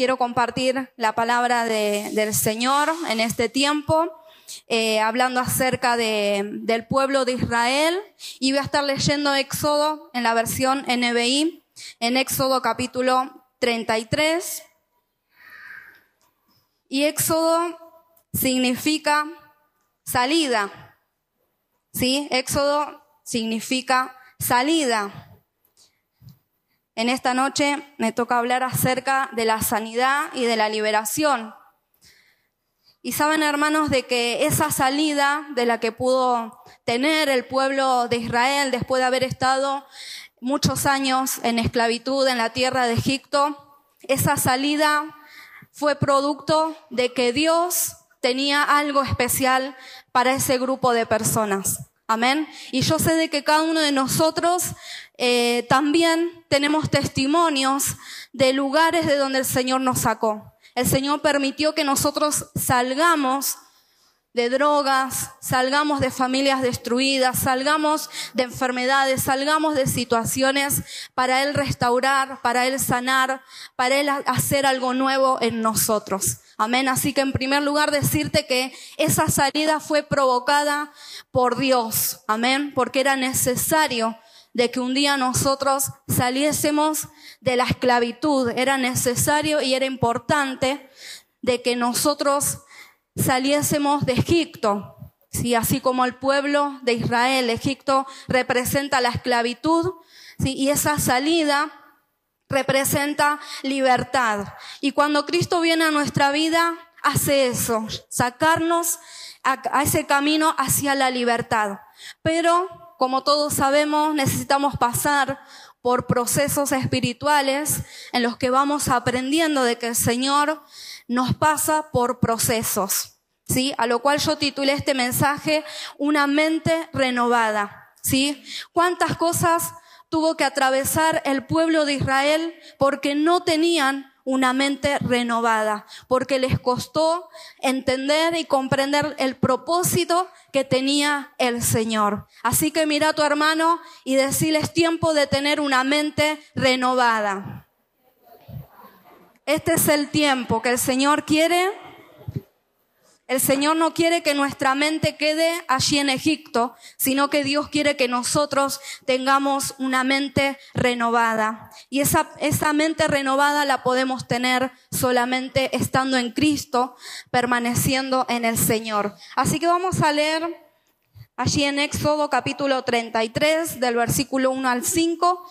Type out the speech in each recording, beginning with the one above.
quiero compartir la palabra del Señor en este tiempo. Eh, hablando acerca de, del pueblo de Israel y voy a estar leyendo Éxodo en la versión NBI, en Éxodo capítulo 33. Y Éxodo significa salida. ¿Sí? Éxodo significa salida. En esta noche me toca hablar acerca de la sanidad y de la liberación. Y saben, hermanos, de que esa salida de la que pudo tener el pueblo de Israel después de haber estado muchos años en esclavitud en la tierra de Egipto, esa salida fue producto de que Dios tenía algo especial para ese grupo de personas. Amén. Y yo sé de que cada uno de nosotros eh, también tenemos testimonios de lugares de donde el Señor nos sacó. El Señor permitió que nosotros salgamos de drogas, salgamos de familias destruidas, salgamos de enfermedades, salgamos de situaciones para Él restaurar, para Él sanar, para Él hacer algo nuevo en nosotros. Amén. Así que en primer lugar decirte que esa salida fue provocada por Dios. Amén. Porque era necesario de que un día nosotros saliésemos de la esclavitud. Era necesario y era importante de que nosotros saliésemos de Egipto. ¿sí? Así como el pueblo de Israel, Egipto representa la esclavitud, ¿sí? y esa salida representa libertad. Y cuando Cristo viene a nuestra vida, hace eso, sacarnos a, a ese camino hacia la libertad. Pero, como todos sabemos, necesitamos pasar por procesos espirituales en los que vamos aprendiendo de que el Señor nos pasa por procesos, ¿sí? A lo cual yo titulé este mensaje Una mente renovada, ¿sí? ¿Cuántas cosas tuvo que atravesar el pueblo de Israel porque no tenían una mente renovada, porque les costó entender y comprender el propósito que tenía el Señor. Así que mira a tu hermano y decirle es tiempo de tener una mente renovada. Este es el tiempo que el Señor quiere. El Señor no quiere que nuestra mente quede allí en Egipto, sino que Dios quiere que nosotros tengamos una mente renovada. Y esa, esa mente renovada la podemos tener solamente estando en Cristo, permaneciendo en el Señor. Así que vamos a leer allí en Éxodo capítulo 33, del versículo 1 al 5,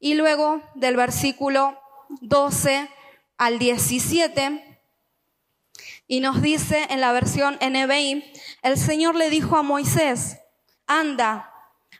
y luego del versículo 12 al 17 y nos dice en la versión NBI, el Señor le dijo a Moisés, anda,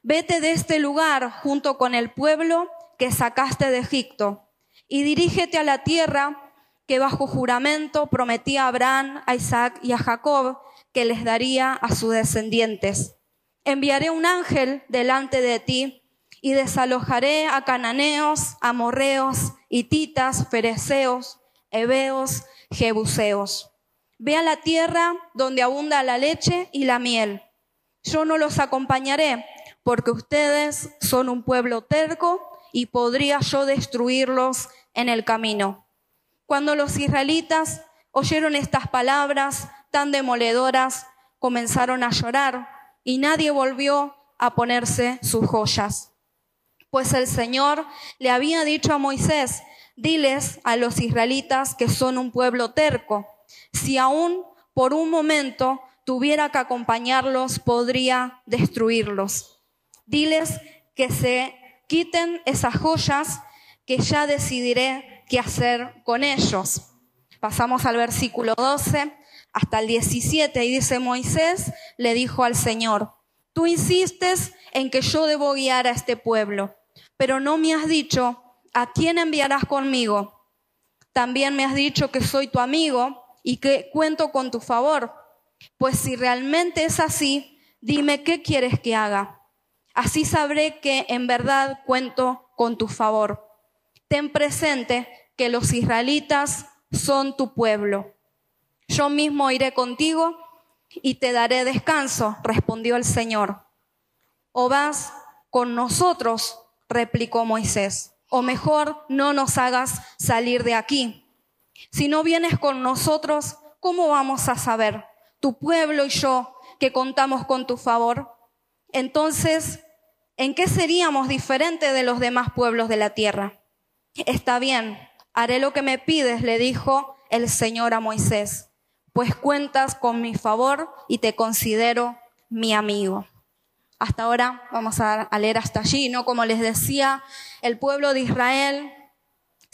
vete de este lugar junto con el pueblo que sacaste de Egipto y dirígete a la tierra que bajo juramento prometía a Abraham, a Isaac y a Jacob que les daría a sus descendientes. Enviaré un ángel delante de ti y desalojaré a cananeos, amorreos, hititas, fereceos, heveos, jebuseos. Ve a la tierra donde abunda la leche y la miel. Yo no los acompañaré, porque ustedes son un pueblo terco y podría yo destruirlos en el camino. Cuando los israelitas oyeron estas palabras tan demoledoras, comenzaron a llorar y nadie volvió a ponerse sus joyas. Pues el Señor le había dicho a Moisés, diles a los israelitas que son un pueblo terco. Si aún por un momento tuviera que acompañarlos, podría destruirlos. Diles que se quiten esas joyas que ya decidiré qué hacer con ellos. Pasamos al versículo 12 hasta el 17 y dice Moisés le dijo al Señor, tú insistes en que yo debo guiar a este pueblo, pero no me has dicho ¿a quién enviarás conmigo? También me has dicho que soy tu amigo y que cuento con tu favor. Pues si realmente es así, dime qué quieres que haga. Así sabré que en verdad cuento con tu favor. Ten presente que los israelitas son tu pueblo. Yo mismo iré contigo y te daré descanso, respondió el Señor. O vas con nosotros, replicó Moisés o mejor no nos hagas salir de aquí. Si no vienes con nosotros, ¿cómo vamos a saber, tu pueblo y yo, que contamos con tu favor? Entonces, ¿en qué seríamos diferentes de los demás pueblos de la tierra? Está bien, haré lo que me pides, le dijo el Señor a Moisés, pues cuentas con mi favor y te considero mi amigo. Hasta ahora vamos a, leer hasta allí, ¿no? Como les decía, el pueblo de Israel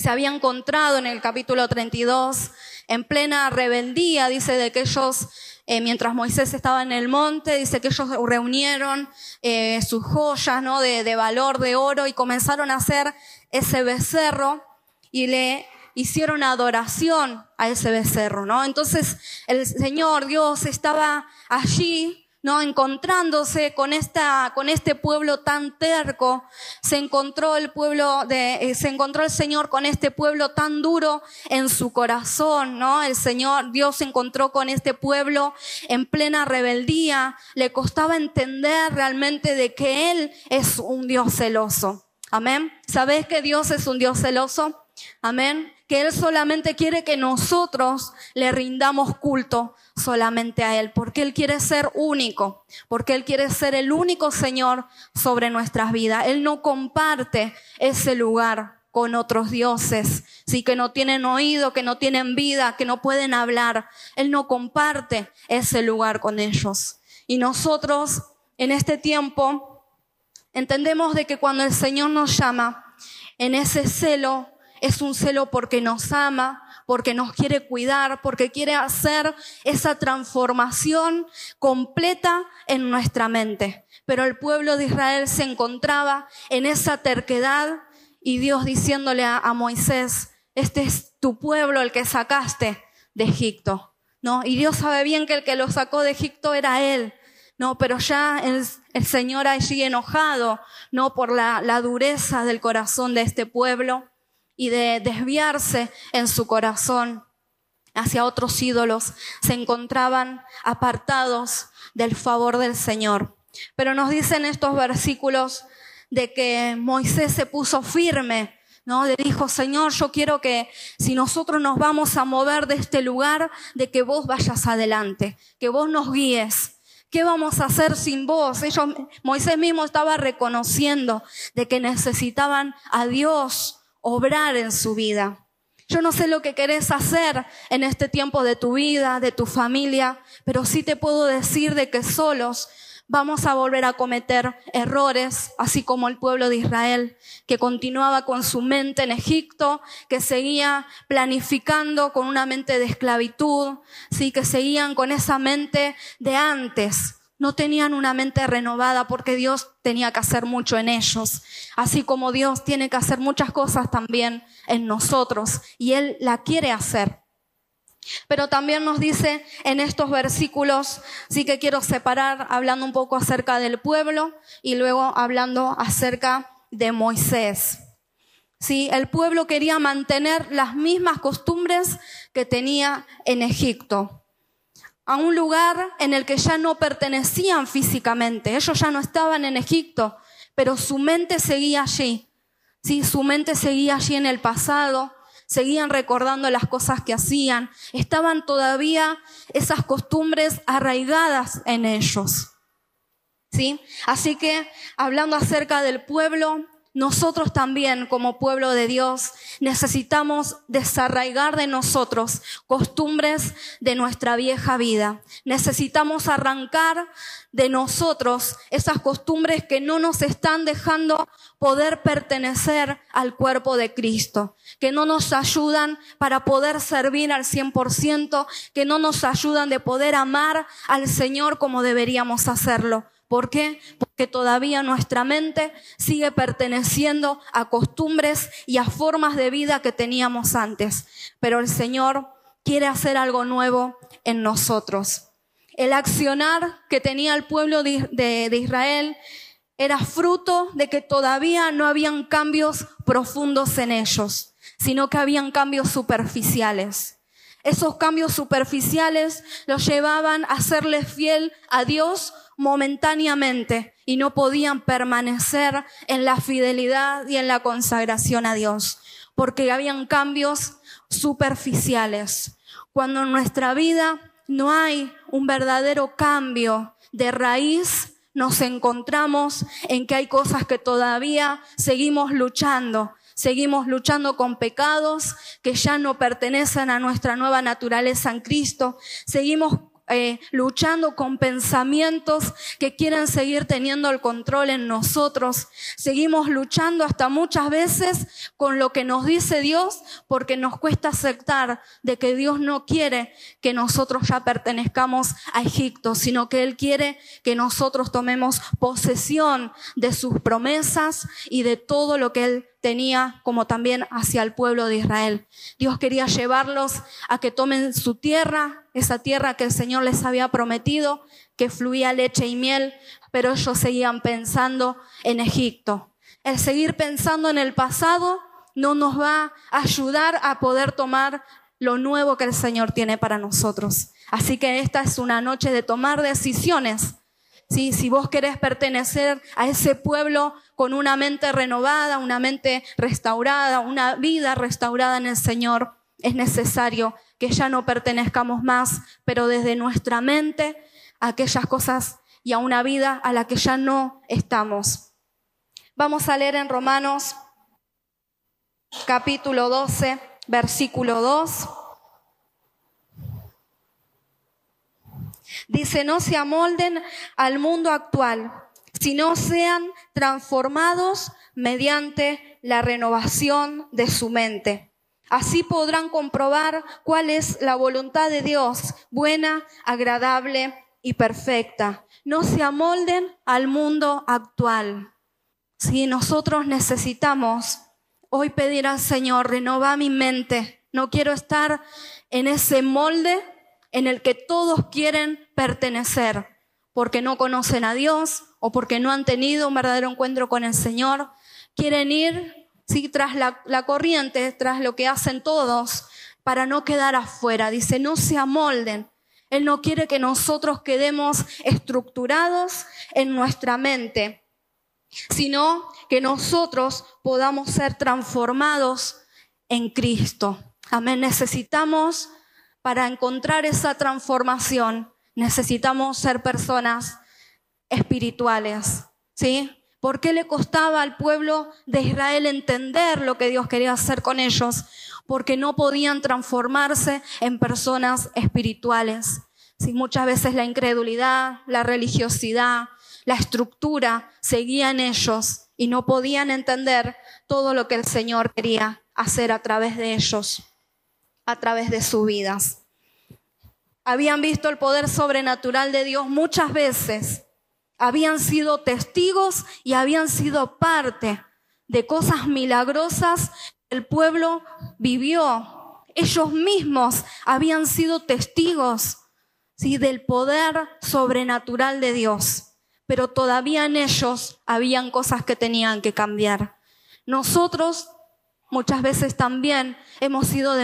se había encontrado en el capítulo 32 en plena rebeldía, dice de que ellos, eh, mientras Moisés estaba en el monte, dice que ellos reunieron eh, sus joyas, ¿no? De, de valor, de oro, y comenzaron a hacer ese becerro y le hicieron adoración a ese becerro, ¿no? Entonces el Señor Dios estaba allí ¿no? Encontrándose con esta, con este pueblo tan terco, se encontró el pueblo de, eh, se encontró el Señor con este pueblo tan duro en su corazón, ¿no? El Señor, Dios se encontró con este pueblo en plena rebeldía, le costaba entender realmente de que Él es un Dios celoso. Amén. ¿Sabes que Dios es un Dios celoso? Amén. Que Él solamente quiere que nosotros le rindamos culto solamente a Él, porque Él quiere ser único, porque Él quiere ser el único Señor sobre nuestras vidas. Él no comparte ese lugar con otros dioses, sí que no tienen oído, que no tienen vida, que no pueden hablar. Él no comparte ese lugar con ellos. Y nosotros en este tiempo entendemos de que cuando el Señor nos llama, en ese celo es un celo porque nos ama, porque nos quiere cuidar, porque quiere hacer esa transformación completa en nuestra mente. Pero el pueblo de Israel se encontraba en esa terquedad y Dios diciéndole a, Moisés, este es tu pueblo el que sacaste de Egipto. ¿No? Y Dios sabe bien que el que lo sacó de Egipto era él. No, pero ya el, Señor allí enojado, no por la, la dureza del corazón de este pueblo, y de desviarse en su corazón hacia otros ídolos, se encontraban apartados del favor del Señor. Pero nos dicen estos versículos de que Moisés se puso firme, ¿no? Le dijo, Señor, yo quiero que si nosotros nos vamos a mover de este lugar, de que vos vayas adelante, que vos nos guíes. ¿Qué vamos a hacer sin vos? Ellos, Moisés mismo estaba reconociendo de que necesitaban a Dios obrar en su vida. Yo no sé lo que querés hacer en este tiempo de tu vida, de tu familia, pero sí te puedo decir de que solos vamos a volver a cometer errores, así como el pueblo de Israel, que continuaba con su mente en Egipto, que seguía planificando con una mente de esclavitud, sí, que seguían con esa mente de antes, no tenían una mente renovada porque Dios tenía que hacer mucho en ellos, así como Dios tiene que hacer muchas cosas también en nosotros y Él la quiere hacer. Pero también nos dice en estos versículos, sí que quiero separar hablando un poco acerca del pueblo y luego hablando acerca de Moisés. Sí, el pueblo quería mantener las mismas costumbres que tenía en Egipto a un lugar en el que ya no pertenecían físicamente. Ellos ya no estaban en Egipto, pero su mente seguía allí. Sí, su mente seguía allí en el pasado, seguían recordando las cosas que hacían, estaban todavía esas costumbres arraigadas en ellos. ¿Sí? Así que hablando acerca del pueblo, nosotros también, como pueblo de Dios, necesitamos desarraigar de nosotros costumbres de nuestra vieja vida. Necesitamos arrancar de nosotros esas costumbres que no nos están dejando poder pertenecer al cuerpo de Cristo, que no nos ayudan para poder servir al 100%, que no nos ayudan de poder amar al Señor como deberíamos hacerlo. ¿Por qué? Porque todavía nuestra mente sigue perteneciendo a costumbres y a formas de vida que teníamos antes. Pero el Señor quiere hacer algo nuevo en nosotros. El accionar que tenía el pueblo de, Israel era fruto de que todavía no habían cambios profundos en ellos, sino que habían cambios superficiales. Esos cambios superficiales los llevaban a serles fiel a Dios momentáneamente y no podían permanecer en la fidelidad y en la consagración a Dios, porque habían cambios superficiales. Cuando en nuestra vida no hay un verdadero cambio de raíz, nos encontramos en que hay cosas que todavía seguimos luchando. Seguimos luchando con pecados que ya no pertenecen a nuestra nueva naturaleza en Cristo. Seguimos eh, luchando con pensamientos que quieren seguir teniendo el control en nosotros. Seguimos luchando hasta muchas veces con lo que nos dice Dios porque nos cuesta aceptar de que Dios no quiere que nosotros ya pertenezcamos a Egipto, sino que Él quiere que nosotros tomemos posesión de sus promesas y de todo lo que Él tenía como también hacia el pueblo de Israel. Dios quería llevarlos a que tomen su tierra, esa tierra que el Señor les había prometido, que fluía leche y miel, pero ellos seguían pensando en Egipto. El seguir pensando en el pasado no nos va a ayudar a poder tomar lo nuevo que el Señor tiene para nosotros. Así que esta es una noche de tomar decisiones si vos querés pertenecer a ese pueblo con una mente renovada, una mente restaurada, una vida restaurada en el Señor, es necesario que ya no pertenezcamos más, pero desde nuestra mente a aquellas cosas y a una vida a la que ya no estamos. Vamos a leer en Romanos capítulo 12, versículo 2. Dice, no se amolden al mundo actual, sino sean transformados mediante la renovación de su mente. Así podrán comprobar cuál es la voluntad de Dios, buena, agradable y perfecta. No se amolden al mundo actual. Si nosotros necesitamos hoy pedir al Señor, renova mi mente. No quiero estar en ese molde en el que todos quieren pertenecer porque no conocen a Dios o porque no han tenido un verdadero encuentro con el Señor. Quieren ir ¿sí? tras la, la corriente, tras lo que hacen todos, para no quedar afuera. Dice, no se amolden. Él no quiere que nosotros quedemos estructurados en nuestra mente, sino que nosotros podamos ser transformados en Cristo. Amén. Necesitamos para encontrar esa transformación necesitamos ser personas espirituales, ¿sí? ¿Por qué le costaba al pueblo de Israel entender lo que Dios quería hacer con ellos? Porque no podían transformarse en personas espirituales. ¿sí? Muchas veces la incredulidad, la religiosidad, la estructura seguía en ellos y no podían entender todo lo que el Señor quería hacer a través de ellos a través de sus vidas. Habían visto el poder sobrenatural de Dios muchas veces. Habían sido testigos y habían sido parte de cosas milagrosas que el pueblo vivió. Ellos mismos habían sido testigos ¿sí? del poder sobrenatural de Dios, pero todavía en ellos habían cosas que tenían que cambiar. Nosotros Muchas veces también hemos sido,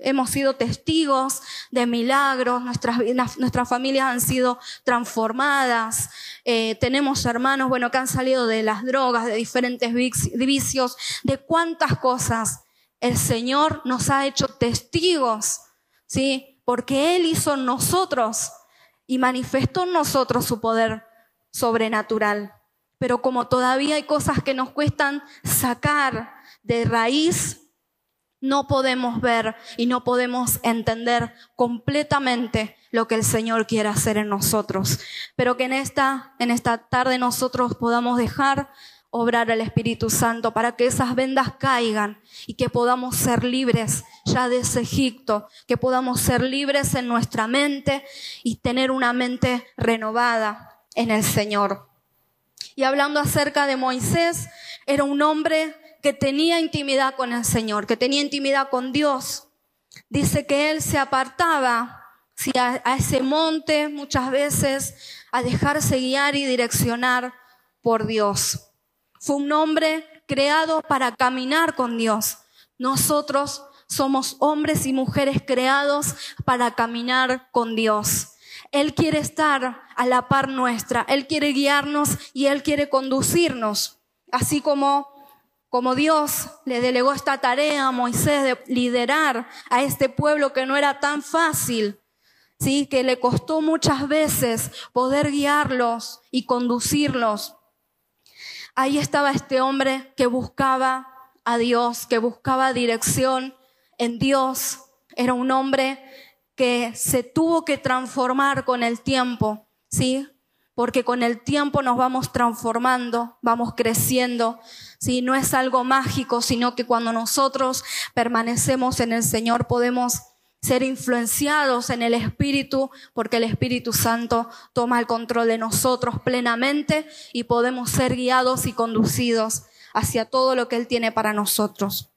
hemos sido testigos de milagros, nuestras, nuestras familias han sido transformadas, eh, tenemos hermanos, bueno, que han salido de las drogas, de diferentes vicios, de cuántas cosas el Señor nos ha hecho testigos, ¿sí? Porque Él hizo en nosotros y manifestó en nosotros su poder sobrenatural. Pero como todavía hay cosas que nos cuestan sacar, de raíz, no podemos ver y no podemos entender completamente lo que el Señor quiere hacer en nosotros. Pero que en esta, en esta tarde nosotros podamos dejar obrar al Espíritu Santo para que esas vendas caigan y que podamos ser libres ya de ese Egipto, que podamos ser libres en nuestra mente y tener una mente renovada en el Señor. Y hablando acerca de Moisés, era un hombre que tenía intimidad con el Señor, que tenía intimidad con Dios. Dice que él se apartaba a, ese monte muchas veces a dejarse guiar y direccionar por Dios. Fue un hombre creado para caminar con Dios. Nosotros somos hombres y mujeres creados para caminar con Dios. Él quiere estar a la par nuestra, Él quiere guiarnos y Él quiere conducirnos, así como como Dios le delegó esta tarea a Moisés de liderar a este pueblo que no era tan fácil, sí, que le costó muchas veces poder guiarlos y conducirlos. Ahí estaba este hombre que buscaba a Dios, que buscaba dirección en Dios. Era un hombre que se tuvo que transformar con el tiempo, ¿sí? Porque con el tiempo nos vamos transformando, vamos creciendo, ¿sí? No es algo mágico, sino que cuando nosotros permanecemos en el Señor podemos ser influenciados en el Espíritu, porque el Espíritu Santo toma el control de nosotros plenamente y podemos ser guiados y conducidos hacia todo lo que Él tiene para nosotros.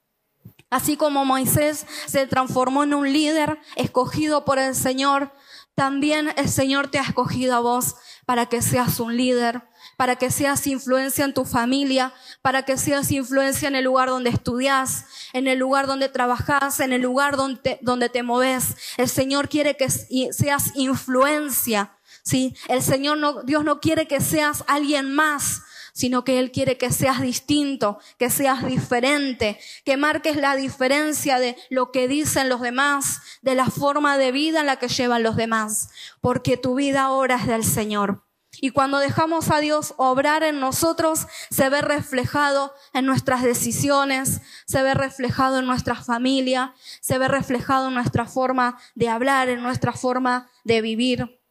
Así como Moisés se transformó en un líder escogido por el Señor, también el Señor te ha escogido a vos para que seas un líder, para que seas influencia en tu familia, para que seas influencia en el lugar donde estudias, en el lugar donde trabajas, en el lugar donde te, donde te moves. El Señor quiere que seas influencia, ¿sí? El Señor no, Dios no quiere que seas alguien más, sino que Él quiere que seas distinto, que seas diferente, que marques la diferencia de lo que dicen los demás, de la forma de vida en la que llevan los demás, porque tu vida ahora es del Señor. Y cuando dejamos a Dios obrar en nosotros, se ve reflejado en nuestras decisiones, se ve reflejado en nuestra familia, se ve reflejado en nuestra forma de hablar, en nuestra forma de vivir.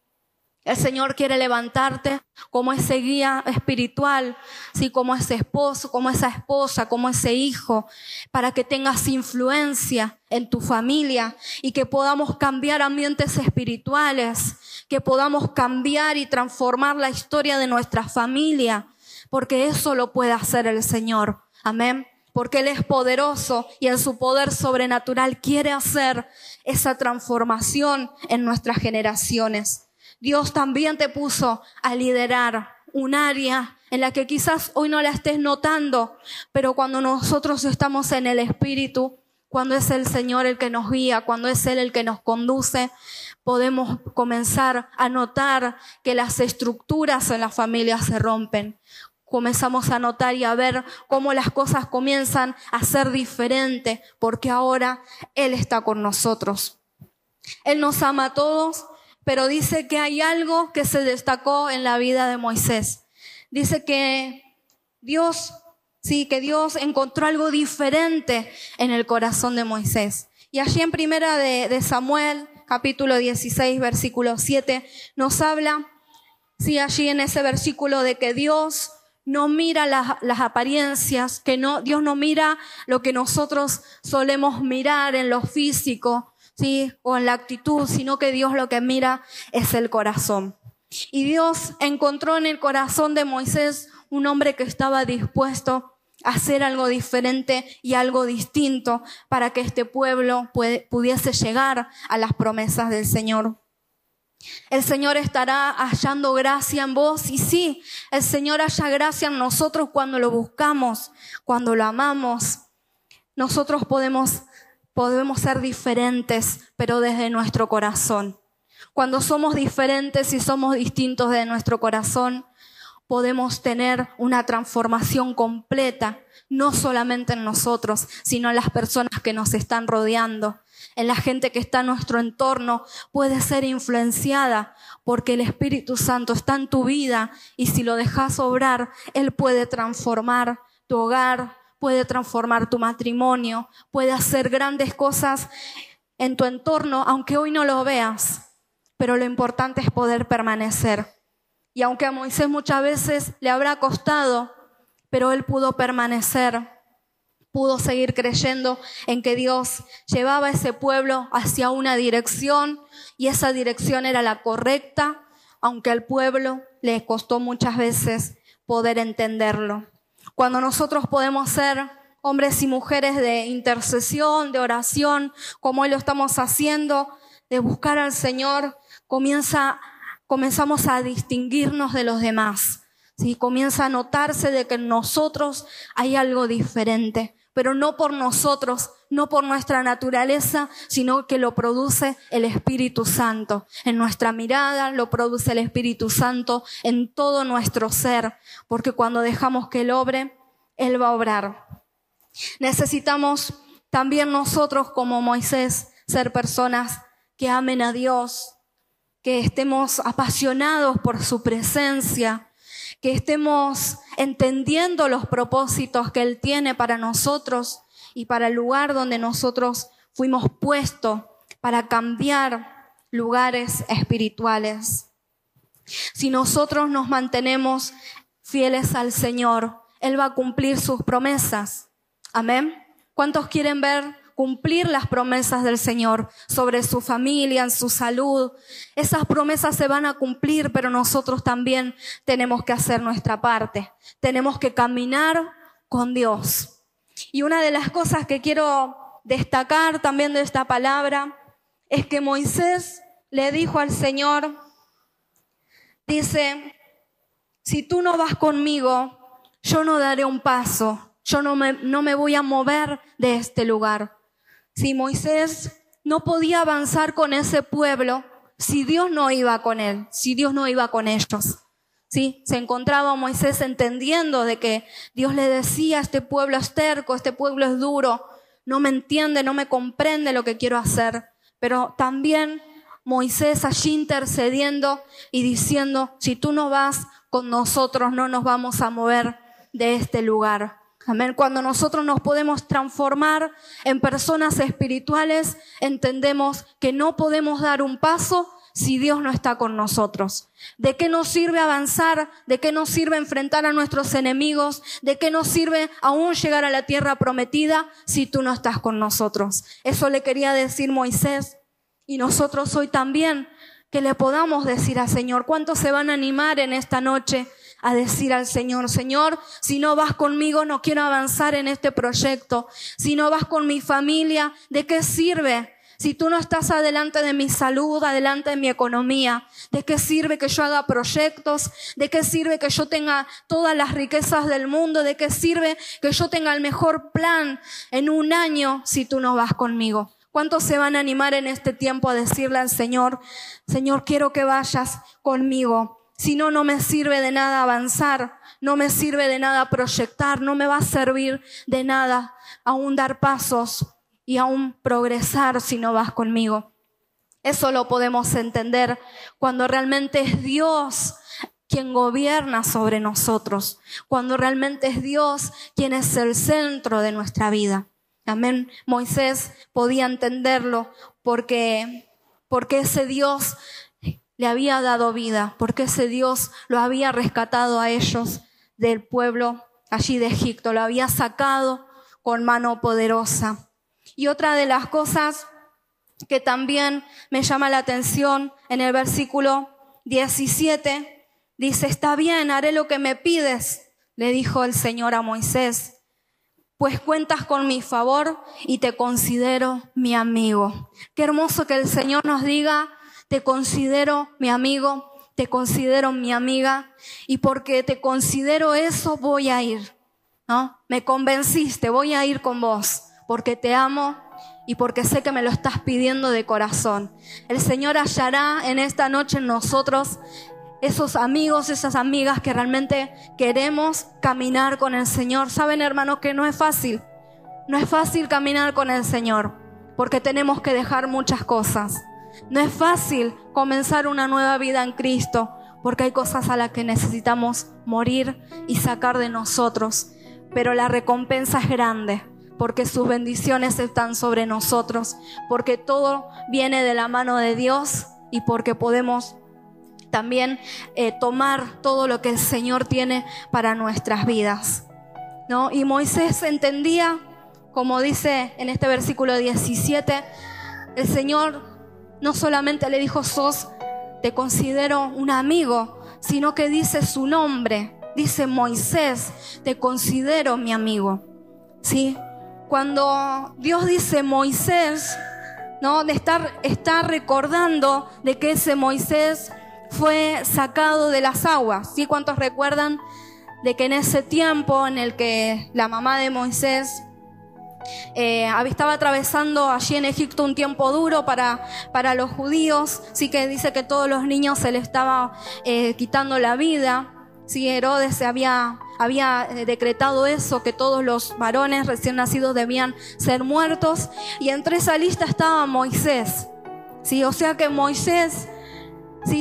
El Señor quiere levantarte como ese guía espiritual, sí, como ese esposo, como esa esposa, como ese hijo, para que tengas influencia en tu familia y que podamos cambiar ambientes espirituales, que podamos cambiar y transformar la historia de nuestra familia, porque eso lo puede hacer el Señor. Amén. Porque Él es poderoso y en su poder sobrenatural quiere hacer esa transformación en nuestras generaciones. Dios también te puso a liderar un área en la que quizás hoy no la estés notando, pero cuando nosotros estamos en el Espíritu, cuando es el Señor el que nos guía, cuando es Él el que nos conduce, podemos comenzar a notar que las estructuras en la familia se rompen. Comenzamos a notar y a ver cómo las cosas comienzan a ser diferentes, porque ahora Él está con nosotros. Él nos ama a todos, pero dice que hay algo que se destacó en la vida de Moisés. Dice que Dios, sí, que Dios encontró algo diferente en el corazón de Moisés. Y allí en primera de, Samuel, capítulo 16, versículo 7, nos habla, sí, allí en ese versículo de que Dios no mira las, las, apariencias, que no, Dios no mira lo que nosotros solemos mirar en lo físico, o en la actitud, sino que Dios lo que mira es el corazón. Y Dios encontró en el corazón de Moisés un hombre que estaba dispuesto a hacer algo diferente y algo distinto para que este pueblo pudiese llegar a las promesas del Señor. El Señor estará hallando gracia en vos y sí, el Señor halla gracia en nosotros cuando lo buscamos, cuando lo amamos. Nosotros podemos podemos ser diferentes, pero desde nuestro corazón. Cuando somos diferentes y somos distintos de nuestro corazón, podemos tener una transformación completa, no solamente en nosotros, sino en las personas que nos están rodeando, en la gente que está en nuestro entorno, puede ser influenciada porque el Espíritu Santo está en tu vida y si lo dejas obrar, Él puede transformar tu hogar, puede transformar tu matrimonio, puede hacer grandes cosas en tu entorno, aunque hoy no lo veas. Pero lo importante es poder permanecer. Y aunque a Moisés muchas veces le habrá costado, pero él pudo permanecer, pudo seguir creyendo en que Dios llevaba a ese pueblo hacia una dirección y esa dirección era la correcta, aunque al pueblo le costó muchas veces poder entenderlo. Cuando nosotros podemos ser hombres y mujeres de intercesión, de oración, como hoy lo estamos haciendo, de buscar al Señor, comienza, comenzamos a distinguirnos de los demás. ¿sí? Comienza a notarse de que en nosotros hay algo diferente, pero no por nosotros, no por nuestra naturaleza, sino que lo produce el Espíritu Santo. En nuestra mirada lo produce el Espíritu Santo en todo nuestro ser, porque cuando dejamos que Él obre, Él va a obrar. Necesitamos también nosotros como Moisés ser personas que amen a Dios, que estemos apasionados por su presencia, que estemos entendiendo los propósitos que Él tiene para nosotros y para el lugar donde nosotros fuimos puestos para cambiar lugares espirituales. Si nosotros nos mantenemos fieles al Señor, Él va a cumplir sus promesas. Amén. ¿Cuántos quieren ver cumplir las promesas del Señor sobre su familia, en su salud? Esas promesas se van a cumplir, pero nosotros también tenemos que hacer nuestra parte. Tenemos que caminar con Dios. Y una de las cosas que quiero destacar también de esta palabra es que Moisés le dijo al Señor, dice, si tú no vas conmigo, yo no daré un paso yo no me, no me voy a mover de este lugar. Si Moisés no podía avanzar con ese pueblo, si Dios no iba con él, si Dios no iba con ellos. ¿Sí? Se encontraba Moisés entendiendo de que Dios le decía, este pueblo es terco, este pueblo es duro, no me entiende, no me comprende lo que quiero hacer. Pero también Moisés allí intercediendo y diciendo, si tú no vas con nosotros, no nos vamos a mover de este lugar. Amén. Cuando nosotros nos podemos transformar en personas espirituales, entendemos que no podemos dar un paso si Dios no está con nosotros. ¿De qué nos sirve avanzar? ¿De qué nos sirve enfrentar a nuestros enemigos? ¿De qué nos sirve aún llegar a la tierra prometida si tú no estás con nosotros? Eso le quería decir Moisés y nosotros hoy también que le podamos decir al Señor, ¿cuántos se van a animar en esta noche a decir al Señor, Señor, si no vas conmigo no quiero avanzar en este proyecto. Si no vas con mi familia, ¿de qué sirve? Si tú no estás adelante de mi salud, adelante de mi economía, ¿de qué sirve que yo haga proyectos? ¿De qué sirve que yo tenga todas las riquezas del mundo? ¿De qué sirve que yo tenga el mejor plan en un año si tú no vas conmigo? ¿Cuántos se van a animar en este tiempo a decirle al Señor, Señor, quiero que vayas conmigo? Si no, no me sirve de nada avanzar, no me sirve de nada proyectar, no me va a servir de nada aún dar pasos y aún progresar si no vas conmigo. Eso lo podemos entender cuando realmente es Dios quien gobierna sobre nosotros, cuando realmente es Dios quien es el centro de nuestra vida. Amén. Moisés podía entenderlo porque, porque ese Dios le había dado vida, porque ese Dios lo había rescatado a ellos del pueblo allí de Egipto, lo había sacado con mano poderosa. Y otra de las cosas que también me llama la atención en el versículo 17, dice, está bien, haré lo que me pides, le dijo el Señor a Moisés, pues cuentas con mi favor y te considero mi amigo. Qué hermoso que el Señor nos diga, te considero mi amigo, te considero mi amiga y porque te considero eso voy a ir, ¿no? Me convenciste, voy a ir con vos porque te amo y porque sé que me lo estás pidiendo de corazón. El Señor hallará en esta noche en nosotros esos amigos, esas amigas que realmente queremos caminar con el Señor. Saben, hermanos, que no es fácil. No es fácil caminar con el Señor porque tenemos que dejar muchas cosas. No es fácil comenzar una nueva vida en Cristo porque hay cosas a las que necesitamos morir y sacar de nosotros. Pero la recompensa es grande porque sus bendiciones están sobre nosotros, porque todo viene de la mano de Dios y porque podemos también eh, tomar todo lo que el Señor tiene para nuestras vidas. ¿no? Y Moisés entendía, como dice en este versículo 17, el Señor no solamente le dijo, sos, te considero un amigo, sino que dice su nombre. Dice Moisés, te considero mi amigo. ¿Sí? Cuando Dios dice Moisés, ¿no? De estar, está recordando de que ese Moisés fue sacado de las aguas. ¿Sí? ¿Cuántos recuerdan de que en ese tiempo en el que la mamá de Moisés eh, estaba atravesando allí en Egipto un tiempo duro para, para los judíos, sí que dice que todos los niños se le estaba eh, quitando la vida, si Herodes había, había eh, decretado eso, que todos los varones recién nacidos debían ser muertos. Y entre esa lista estaba Moisés. Sí, o sea que Moisés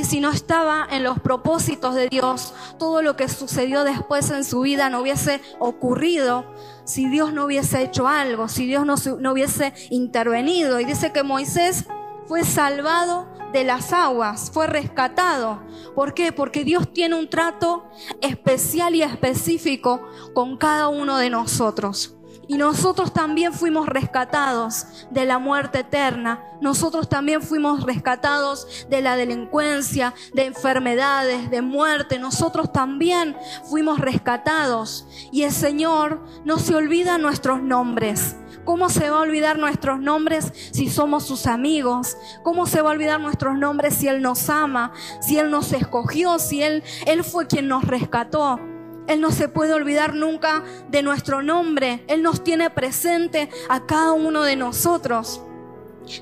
si no estaba en los propósitos de Dios, todo lo que sucedió después en su vida no hubiese ocurrido si Dios no hubiese hecho algo, si Dios no, no hubiese intervenido. Y dice que Moisés fue salvado de las aguas, fue rescatado. ¿Por qué? Porque Dios tiene un trato especial y específico con cada uno de nosotros. Y nosotros también fuimos rescatados de la muerte eterna. Nosotros también fuimos rescatados de la delincuencia, de enfermedades, de muerte. Nosotros también fuimos rescatados. Y el Señor no se olvida nuestros nombres. ¿Cómo se va a olvidar nuestros nombres si somos sus amigos? ¿Cómo se va a olvidar nuestros nombres si Él nos ama, si Él nos escogió, si Él, Él fue quien nos rescató? Él no se puede olvidar nunca de nuestro nombre. Él nos tiene presente a cada uno de nosotros.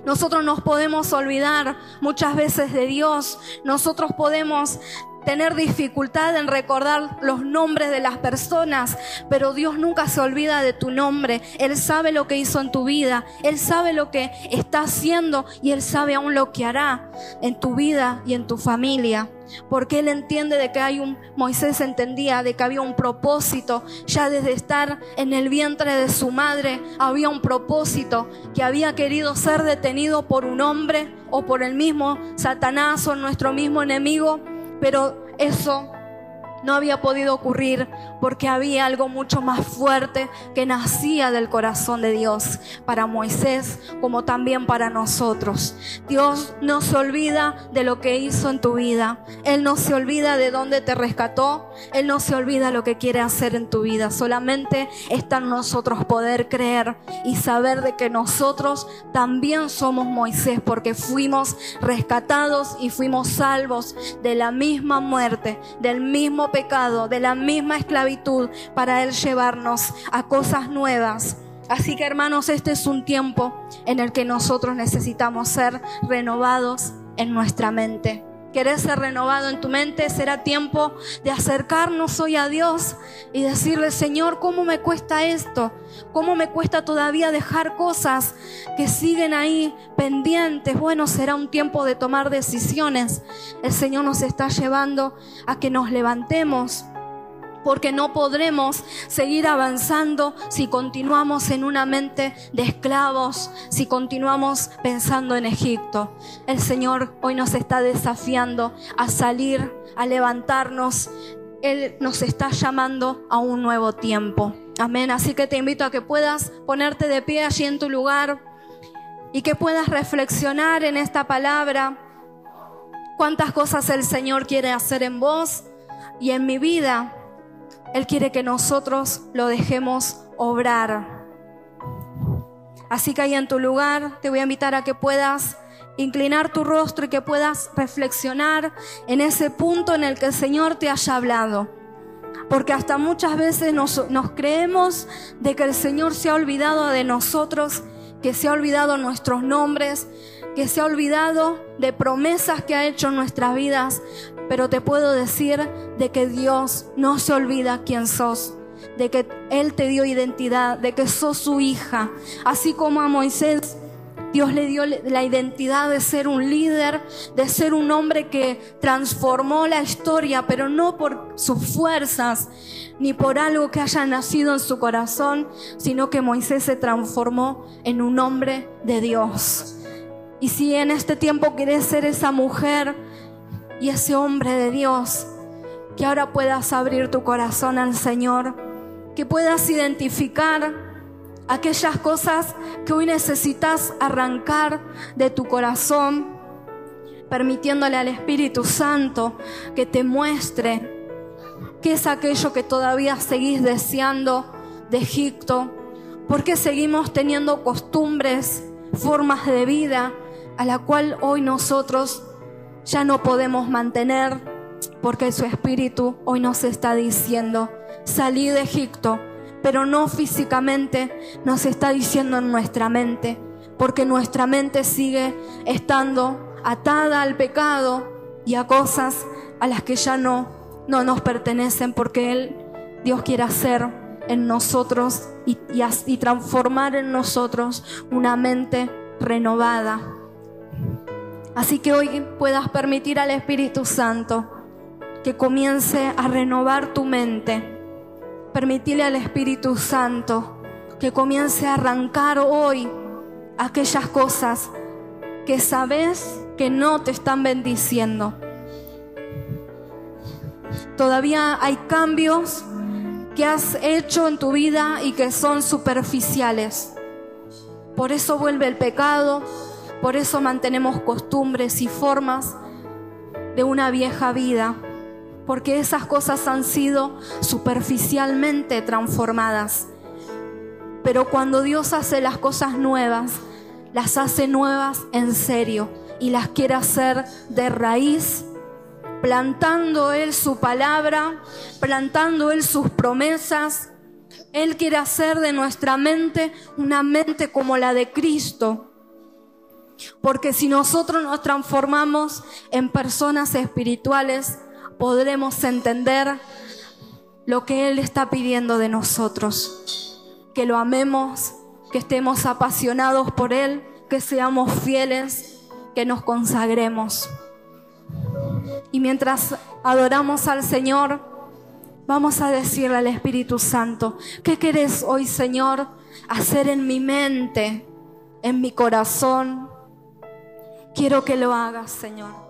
Nosotros nos podemos olvidar muchas veces de Dios. Nosotros podemos tener dificultad en recordar los nombres de las personas, pero Dios nunca se olvida de tu nombre. Él sabe lo que hizo en tu vida, Él sabe lo que está haciendo y Él sabe aún lo que hará en tu vida y en tu familia. Porque Él entiende de que hay un, Moisés entendía de que había un propósito, ya desde estar en el vientre de su madre, había un propósito que había querido ser detenido por un hombre o por el mismo Satanás o nuestro mismo enemigo pero eso no había podido ocurrir porque había algo mucho más fuerte que nacía del corazón de Dios para Moisés como también para nosotros. Dios no se olvida de lo que hizo en tu vida. Él no se olvida de dónde te rescató. Él no se olvida lo que quiere hacer en tu vida. Solamente está en nosotros poder creer y saber de que nosotros también somos Moisés porque fuimos rescatados y fuimos salvos de la misma muerte, del mismo pecado, de la misma esclavitud, para Él llevarnos a cosas nuevas. Así que hermanos, este es un tiempo en el que nosotros necesitamos ser renovados en nuestra mente. ¿Querés ser renovado en tu mente? Será tiempo de acercarnos hoy a Dios y decirle, Señor, ¿cómo me cuesta esto? ¿Cómo me cuesta todavía dejar cosas que siguen ahí pendientes? Bueno, será un tiempo de tomar decisiones. El Señor nos está llevando a que nos levantemos porque no podremos seguir avanzando si continuamos en una mente de esclavos, si continuamos pensando en Egipto. El Señor hoy nos está desafiando a salir, a levantarnos. Él nos está llamando a un nuevo tiempo. Amén. Así que te invito a que puedas ponerte de pie allí en tu lugar y que puedas reflexionar en esta palabra. Cuántas cosas el Señor quiere hacer en vos y en mi vida él quiere que nosotros lo dejemos obrar. Así que ahí en tu lugar te voy a invitar a que puedas inclinar tu rostro y que puedas reflexionar en ese punto en el que el Señor te haya hablado. Porque hasta muchas veces nos, nos creemos de que el Señor se ha olvidado de nosotros, que se ha olvidado nuestros nombres, que se ha olvidado de promesas que ha hecho en nuestras vidas, pero te puedo decir de que Dios no se olvida quién sos, de que Él te dio identidad, de que sos su hija. Así como a Moisés Dios le dio la identidad de ser un líder, de ser un hombre que transformó la historia, pero no por sus fuerzas, ni por algo que haya nacido en su corazón, sino que Moisés se transformó en un hombre de Dios. Y si en este tiempo quieres ser esa mujer, y ese hombre de Dios, que ahora puedas abrir tu corazón al Señor, que puedas identificar aquellas cosas que hoy necesitas arrancar de tu corazón, permitiéndole al Espíritu Santo que te muestre qué es aquello que todavía seguís deseando de Egipto, porque seguimos teniendo costumbres, formas de vida a la cual hoy nosotros ya no podemos mantener porque su espíritu hoy nos está diciendo, salí de Egipto, pero no físicamente, nos está diciendo en nuestra mente, porque nuestra mente sigue estando atada al pecado y a cosas a las que ya no no nos pertenecen porque Él, Dios quiere hacer en nosotros y, y transformar en nosotros una mente renovada. Así que hoy puedas permitir al Espíritu Santo que comience a renovar tu mente. Permitirle al Espíritu Santo que comience a arrancar hoy aquellas cosas que sabes que no te están bendiciendo. Todavía hay cambios que has hecho en tu vida y que son superficiales. Por eso vuelve el pecado, por eso mantenemos costumbres y formas de una vieja vida, porque esas cosas han sido superficialmente transformadas. Pero cuando Dios hace las cosas nuevas, las hace nuevas en serio y las quiere hacer de raíz, plantando Él su palabra, plantando Él sus promesas. Él quiere hacer de nuestra mente una mente como la de Cristo. Porque si nosotros nos transformamos en personas espirituales, podremos entender lo que Él está pidiendo de nosotros. Que lo amemos, que estemos apasionados por Él, que seamos fieles, que nos consagremos. Y mientras adoramos al Señor, vamos a decirle al Espíritu Santo, ¿qué querés hoy, Señor, hacer en mi mente, en mi corazón? Quiero que lo hagas, Señor.